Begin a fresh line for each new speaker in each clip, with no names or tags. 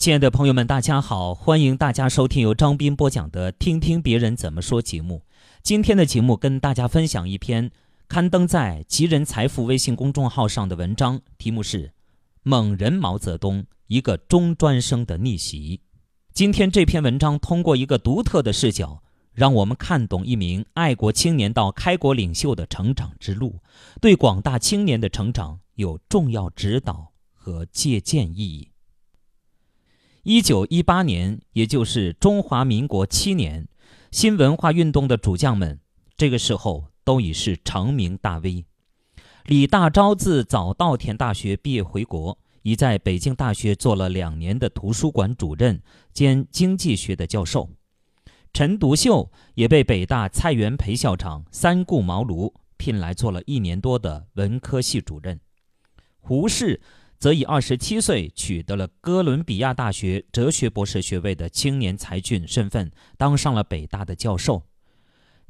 亲爱的朋友们，大家好！欢迎大家收听由张斌播讲的《听听别人怎么说》节目。今天的节目跟大家分享一篇刊登在吉人财富微信公众号上的文章，题目是《猛人毛泽东：一个中专生的逆袭》。今天这篇文章通过一个独特的视角，让我们看懂一名爱国青年到开国领袖的成长之路，对广大青年的成长有重要指导和借鉴意义。一九一八年，也就是中华民国七年，新文化运动的主将们，这个时候都已是成名大 V。李大钊自早稻田大学毕业回国，已在北京大学做了两年的图书馆主任兼经济学的教授。陈独秀也被北大蔡元培校长三顾茅庐聘来做了一年多的文科系主任。胡适。则以二十七岁取得了哥伦比亚大学哲学博士学位的青年才俊身份，当上了北大的教授。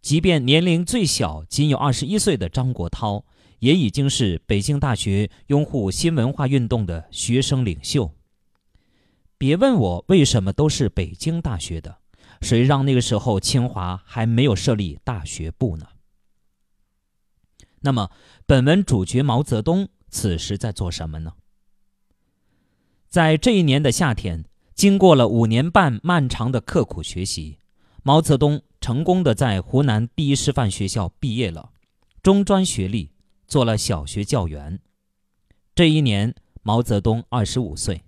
即便年龄最小，仅有二十一岁的张国焘，也已经是北京大学拥护新文化运动的学生领袖。别问我为什么都是北京大学的，谁让那个时候清华还没有设立大学部呢？那么，本文主角毛泽东此时在做什么呢？在这一年的夏天，经过了五年半漫长的刻苦学习，毛泽东成功的在湖南第一师范学校毕业了，中专学历，做了小学教员。这一年，毛泽东二十五岁。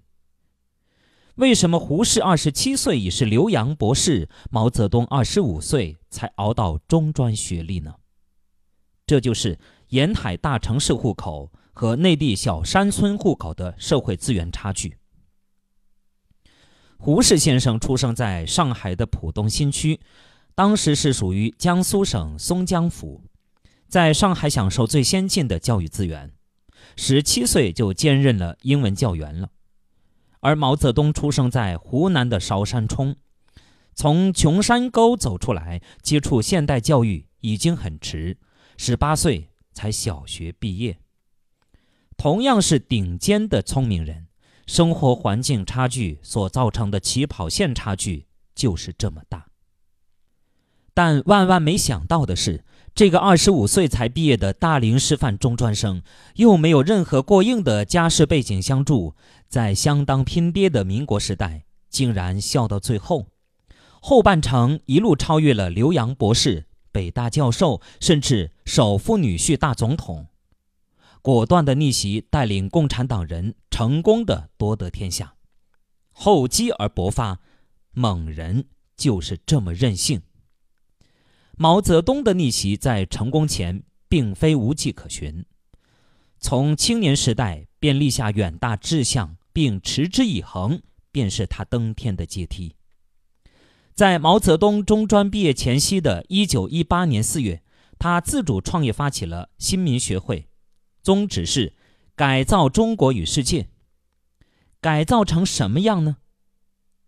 为什么胡适二十七岁已是留洋博士，毛泽东二十五岁才熬到中专学历呢？这就是沿海大城市户口。和内地小山村户口的社会资源差距。胡适先生出生在上海的浦东新区，当时是属于江苏省松江府，在上海享受最先进的教育资源，十七岁就兼任了英文教员了。而毛泽东出生在湖南的韶山冲，从穷山沟走出来，接触现代教育已经很迟，十八岁才小学毕业。同样是顶尖的聪明人，生活环境差距所造成的起跑线差距就是这么大。但万万没想到的是，这个二十五岁才毕业的大龄师范中专生，又没有任何过硬的家世背景相助，在相当拼爹的民国时代，竟然笑到最后，后半程一路超越了刘洋博士、北大教授，甚至首富女婿大总统。果断的逆袭，带领共产党人成功的夺得天下，厚积而薄发，猛人就是这么任性。毛泽东的逆袭在成功前并非无迹可寻，从青年时代便立下远大志向并持之以恒，便是他登天的阶梯。在毛泽东中专毕业前夕的一九一八年四月，他自主创业，发起了新民学会。宗旨是改造中国与世界，改造成什么样呢？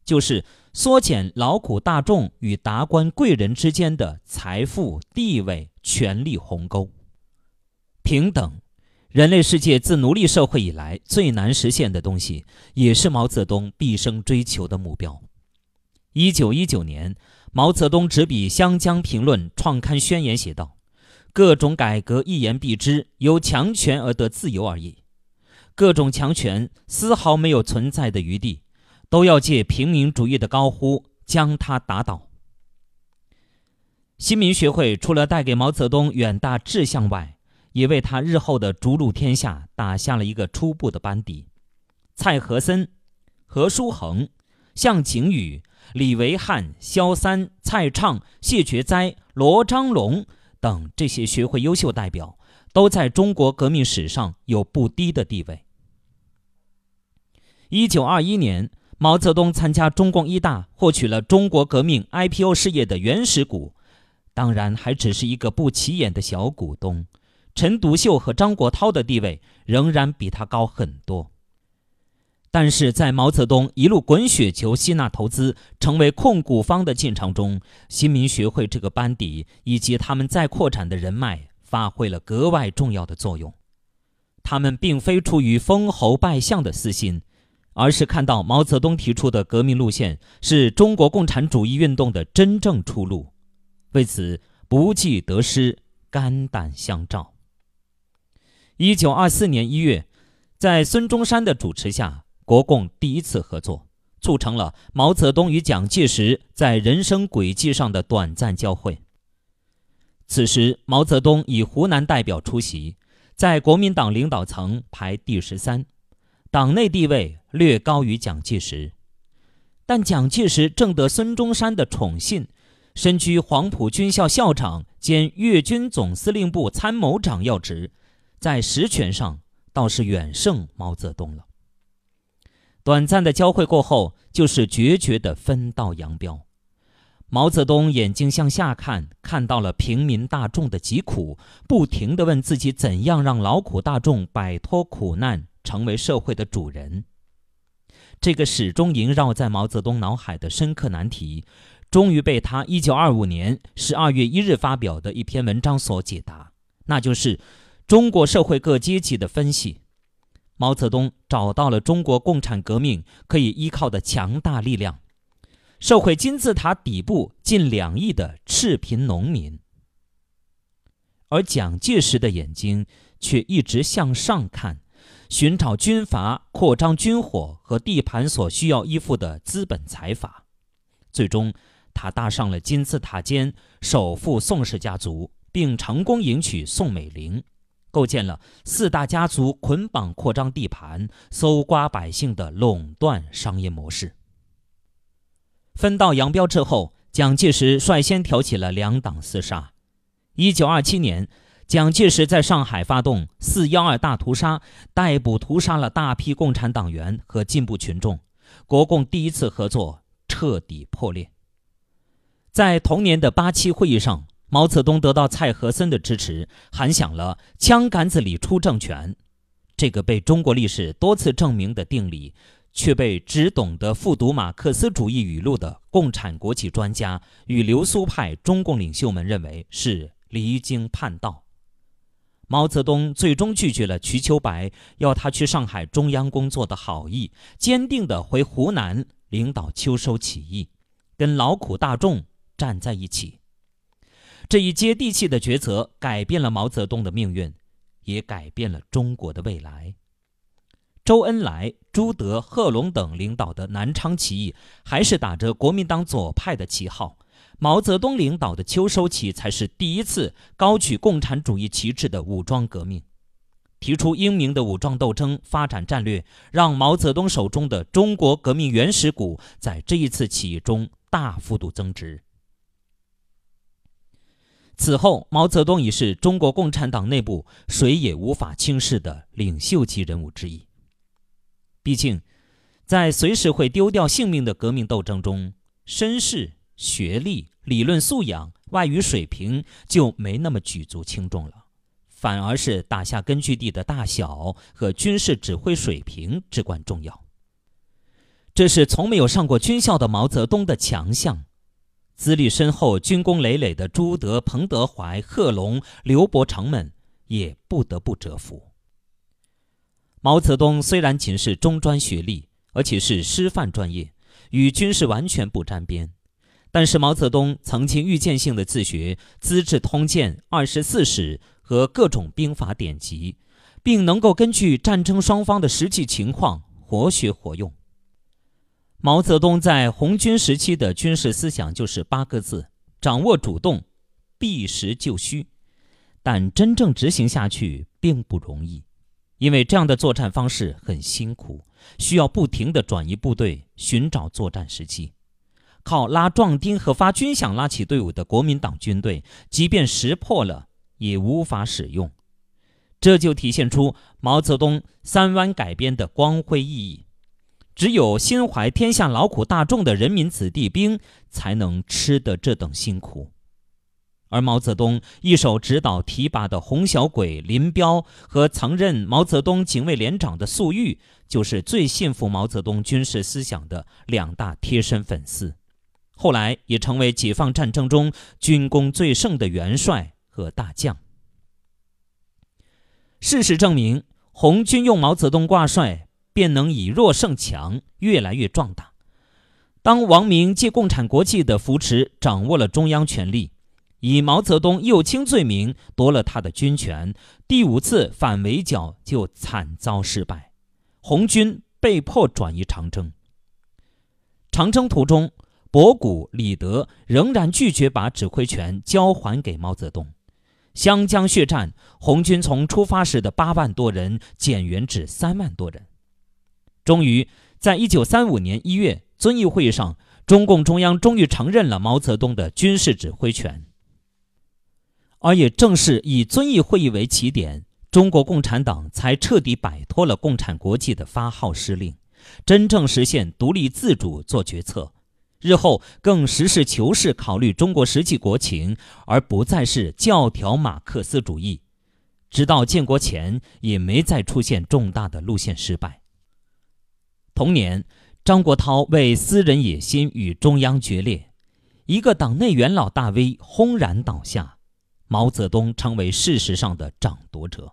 就是缩减劳苦大众与达官贵人之间的财富、地位、权力鸿沟。平等，人类世界自奴隶社会以来最难实现的东西，也是毛泽东毕生追求的目标。一九一九年，毛泽东执笔《湘江评论》创刊宣言，写道。各种改革一言蔽之，由强权而得自由而已。各种强权丝毫没有存在的余地，都要借平民主义的高呼将它打倒。新民学会除了带给毛泽东远大志向外，也为他日后的逐鹿天下打下了一个初步的班底。蔡和森、何叔衡、向景宇、李维汉、萧三、蔡畅、谢觉哉、罗章龙。等这些学会优秀代表，都在中国革命史上有不低的地位。一九二一年，毛泽东参加中共一大，获取了中国革命 IPO 事业的原始股，当然还只是一个不起眼的小股东。陈独秀和张国焘的地位仍然比他高很多。但是在毛泽东一路滚雪球吸纳投资，成为控股方的进程中，新民学会这个班底以及他们在扩展的人脉发挥了格外重要的作用。他们并非出于封侯拜相的私心，而是看到毛泽东提出的革命路线是中国共产主义运动的真正出路，为此不计得失，肝胆相照。一九二四年一月，在孙中山的主持下，国共第一次合作，促成了毛泽东与蒋介石在人生轨迹上的短暂交汇。此时，毛泽东以湖南代表出席，在国民党领导层排第十三。党内地位略高于蒋介石，但蒋介石正得孙中山的宠信，身居黄埔军校校长兼粤军总司令部参谋长要职，在实权上倒是远胜毛泽东了。短暂的交汇过后，就是决绝的分道扬镳。毛泽东眼睛向下看，看到了平民大众的疾苦，不停地问自己：怎样让劳苦大众摆脱苦难？成为社会的主人，这个始终萦绕在毛泽东脑海的深刻难题，终于被他一九二五年十二月一日发表的一篇文章所解答，那就是中国社会各阶级的分析。毛泽东找到了中国共产革命可以依靠的强大力量——社会金字塔底部近两亿的赤贫农民，而蒋介石的眼睛却一直向上看。寻找军阀扩张军火和地盘所需要依附的资本财阀，最终他搭上了金字塔尖首富宋氏家族，并成功迎娶宋美龄，构建了四大家族捆绑扩张地盘、搜刮百姓的垄断商业模式。分道扬镳之后，蒋介石率先挑起了两党厮杀。一九二七年。蒋介石在上海发动“四幺二”大屠杀，逮捕屠杀了大批共产党员和进步群众，国共第一次合作彻底破裂。在同年的八七会议上，毛泽东得到蔡和森的支持，喊响了“枪杆子里出政权”这个被中国历史多次证明的定理，却被只懂得复读马克思主义语录的共产国际专家与流苏派中共领袖们认为是离经叛道。毛泽东最终拒绝了瞿秋白要他去上海中央工作的好意，坚定地回湖南领导秋收起义，跟劳苦大众站在一起。这一接地气的抉择改变了毛泽东的命运，也改变了中国的未来。周恩来、朱德、贺龙等领导的南昌起义，还是打着国民党左派的旗号。毛泽东领导的秋收起义才是第一次高举共产主义旗帜的武装革命，提出英明的武装斗争发展战略，让毛泽东手中的中国革命原始股在这一次起义中大幅度增值。此后，毛泽东已是中国共产党内部谁也无法轻视的领袖级人物之一。毕竟，在随时会丢掉性命的革命斗争中，绅士。学历、理论素养、外语水平就没那么举足轻重了，反而是打下根据地的大小和军事指挥水平至关重要。这是从没有上过军校的毛泽东的强项，资历深厚、军功累累的朱德、彭德怀、贺龙、刘伯承们也不得不折服。毛泽东虽然仅是中专学历，而且是师范专业，与军事完全不沾边。但是毛泽东曾经预见性的自学《资治通鉴》《二十四史》和各种兵法典籍，并能够根据战争双方的实际情况活学活用。毛泽东在红军时期的军事思想就是八个字：掌握主动，避实就虚。但真正执行下去并不容易，因为这样的作战方式很辛苦，需要不停地转移部队，寻找作战时机。靠拉壮丁和发军饷拉起队伍的国民党军队，即便识破了，也无法使用。这就体现出毛泽东三湾改编的光辉意义。只有心怀天下劳苦大众的人民子弟兵，才能吃得这等辛苦。而毛泽东一手指导提拔的洪小鬼、林彪和曾任毛泽东警卫连长的粟裕，就是最信服毛泽东军事思想的两大贴身粉丝。后来也成为解放战争中军功最盛的元帅和大将。事实证明，红军用毛泽东挂帅，便能以弱胜强，越来越壮大。当王明借共产国际的扶持，掌握了中央权力，以毛泽东右倾罪名夺了他的军权，第五次反围剿就惨遭失败，红军被迫转移长征。长征途中，博古、李德仍然拒绝把指挥权交还给毛泽东。湘江血战，红军从出发时的八万多人减员至三万多人。终于，在一九三五年一月。遵义会议上，中共中央终于承认了毛泽东的军事指挥权。而也正是以遵义会议为起点，中国共产党才彻底摆脱了共产国际的发号施令，真正实现独立自主做决策。日后更实事求是考虑中国实际国情，而不再是教条马克思主义。直到建国前，也没再出现重大的路线失败。同年。张国焘为私人野心与中央决裂，一个党内元老大 V 轰然倒下，毛泽东成为事实上的掌夺者。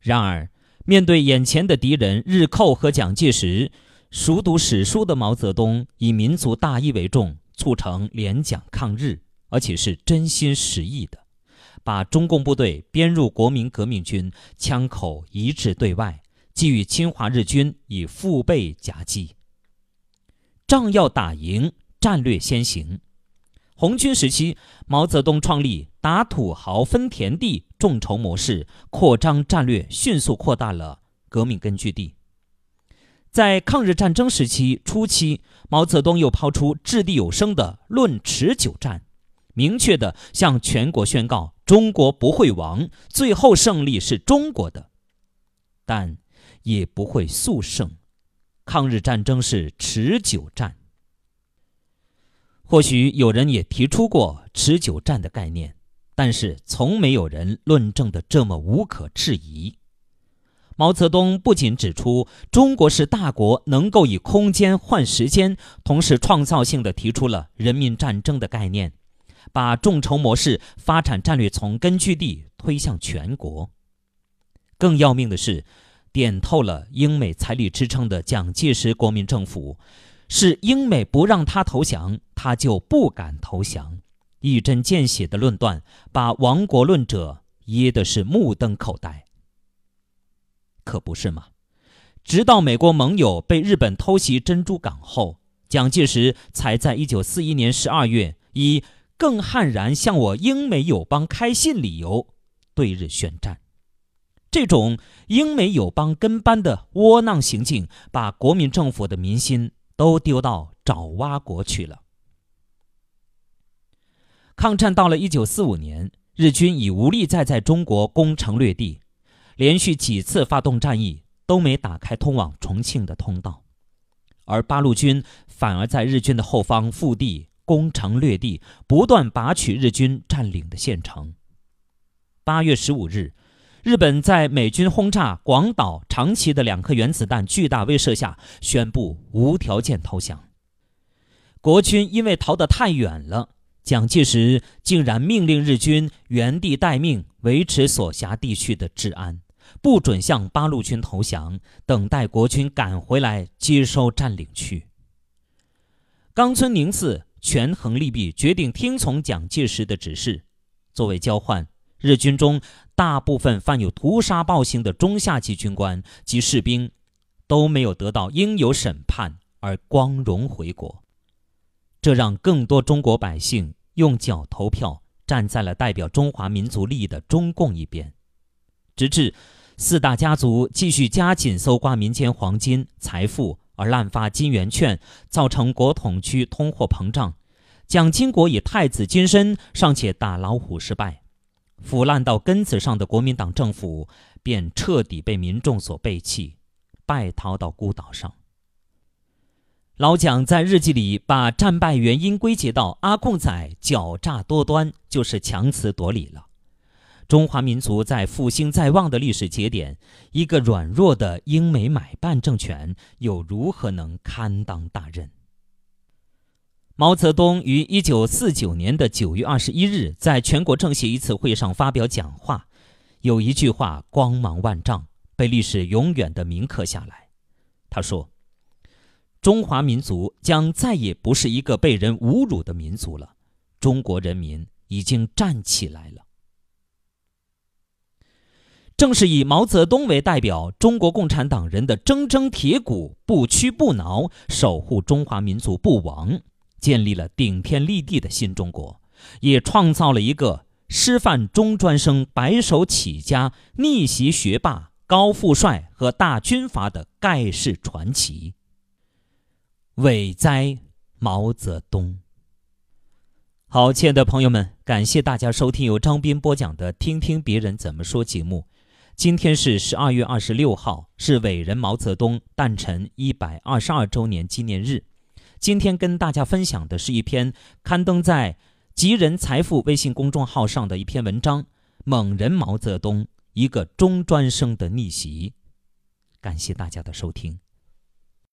然而，面对眼前的敌人日寇和蒋介石，熟读史书的毛泽东以民族大义为重，促成联蒋抗日，而且是真心实意的，把中共部队编入国民革命军，枪口一致对外。给予侵华日军以腹背夹击，仗要打赢，战略先行。红军时期，毛泽东创立打土豪分田地众筹模式，扩张战略，迅速扩大了革命根据地。在抗日战争时期初期，毛泽东又抛出掷地有声的“论持久战”，明确的向全国宣告：中国不会亡，最后胜利是中国的。但也不会速胜，抗日战争是持久战。或许有人也提出过持久战的概念，但是从没有人论证的这么无可置疑。毛泽东不仅指出中国是大国，能够以空间换时间，同时创造性的提出了人民战争的概念，把众筹模式发展战略从根据地推向全国。更要命的是。点透了英美财力支撑的蒋介石国民政府，是英美不让他投降，他就不敢投降。一针见血的论断，把亡国论者噎的是目瞪口呆。可不是吗？直到美国盟友被日本偷袭珍珠港后，蒋介石才在一九四一年十二月以更悍然向我英美友邦开信理由对日宣战。这种英美友邦跟班的窝囊行径，把国民政府的民心都丢到爪哇国去了。抗战到了一九四五年，日军已无力再在中国攻城略地，连续几次发动战役都没打开通往重庆的通道，而八路军反而在日军的后方腹地攻城略地，不断拔取日军占领的县城。八月十五日。日本在美军轰炸广岛、长崎的两颗原子弹巨大威慑下，宣布无条件投降。国军因为逃得太远了，蒋介石竟然命令日军原地待命，维持所辖地区的治安，不准向八路军投降，等待国军赶回来接收占领区。冈村宁次权衡利弊，决定听从蒋介石的指示，作为交换。日军中大部分犯有屠杀暴行的中下级军官及士兵，都没有得到应有审判而光荣回国，这让更多中国百姓用脚投票，站在了代表中华民族利益的中共一边。直至四大家族继续加紧搜刮民间黄金财富，而滥发金圆券，造成国统区通货膨胀，蒋经国以太子金身尚且打老虎失败。腐烂到根子上的国民党政府便彻底被民众所背弃，败逃到孤岛上。老蒋在日记里把战败原因归结到阿贡仔狡诈多端，就是强词夺理了。中华民族在复兴在望的历史节点，一个软弱的英美买办政权又如何能堪当大任？毛泽东于一九四九年的九月二十一日，在全国政协一次会上发表讲话，有一句话光芒万丈，被历史永远的铭刻下来。他说：“中华民族将再也不是一个被人侮辱的民族了，中国人民已经站起来了。”正是以毛泽东为代表，中国共产党人的铮铮铁骨，不屈不挠，守护中华民族不亡，建立了顶天立地的新中国，也创造了一个师范中专生白手起家、逆袭学霸高富帅和大军阀的盖世传奇。伟哉，毛泽东！好，亲爱的朋友们，感谢大家收听由张斌播讲的《听听别人怎么说》节目。今天是十二月二十六号，是伟人毛泽东诞辰一百二十二周年纪念日。今天跟大家分享的是一篇刊登在“吉人财富”微信公众号上的一篇文章《猛人毛泽东：一个中专生的逆袭》。感谢大家的收听。